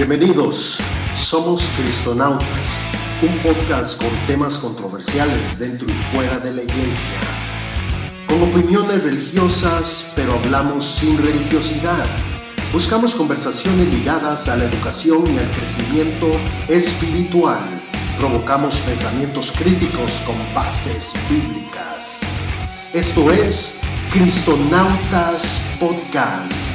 Bienvenidos, somos Cristonautas, un podcast con temas controversiales dentro y fuera de la iglesia, con opiniones religiosas, pero hablamos sin religiosidad. Buscamos conversaciones ligadas a la educación y al crecimiento espiritual. Provocamos pensamientos críticos con bases bíblicas. Esto es Cristonautas Podcast.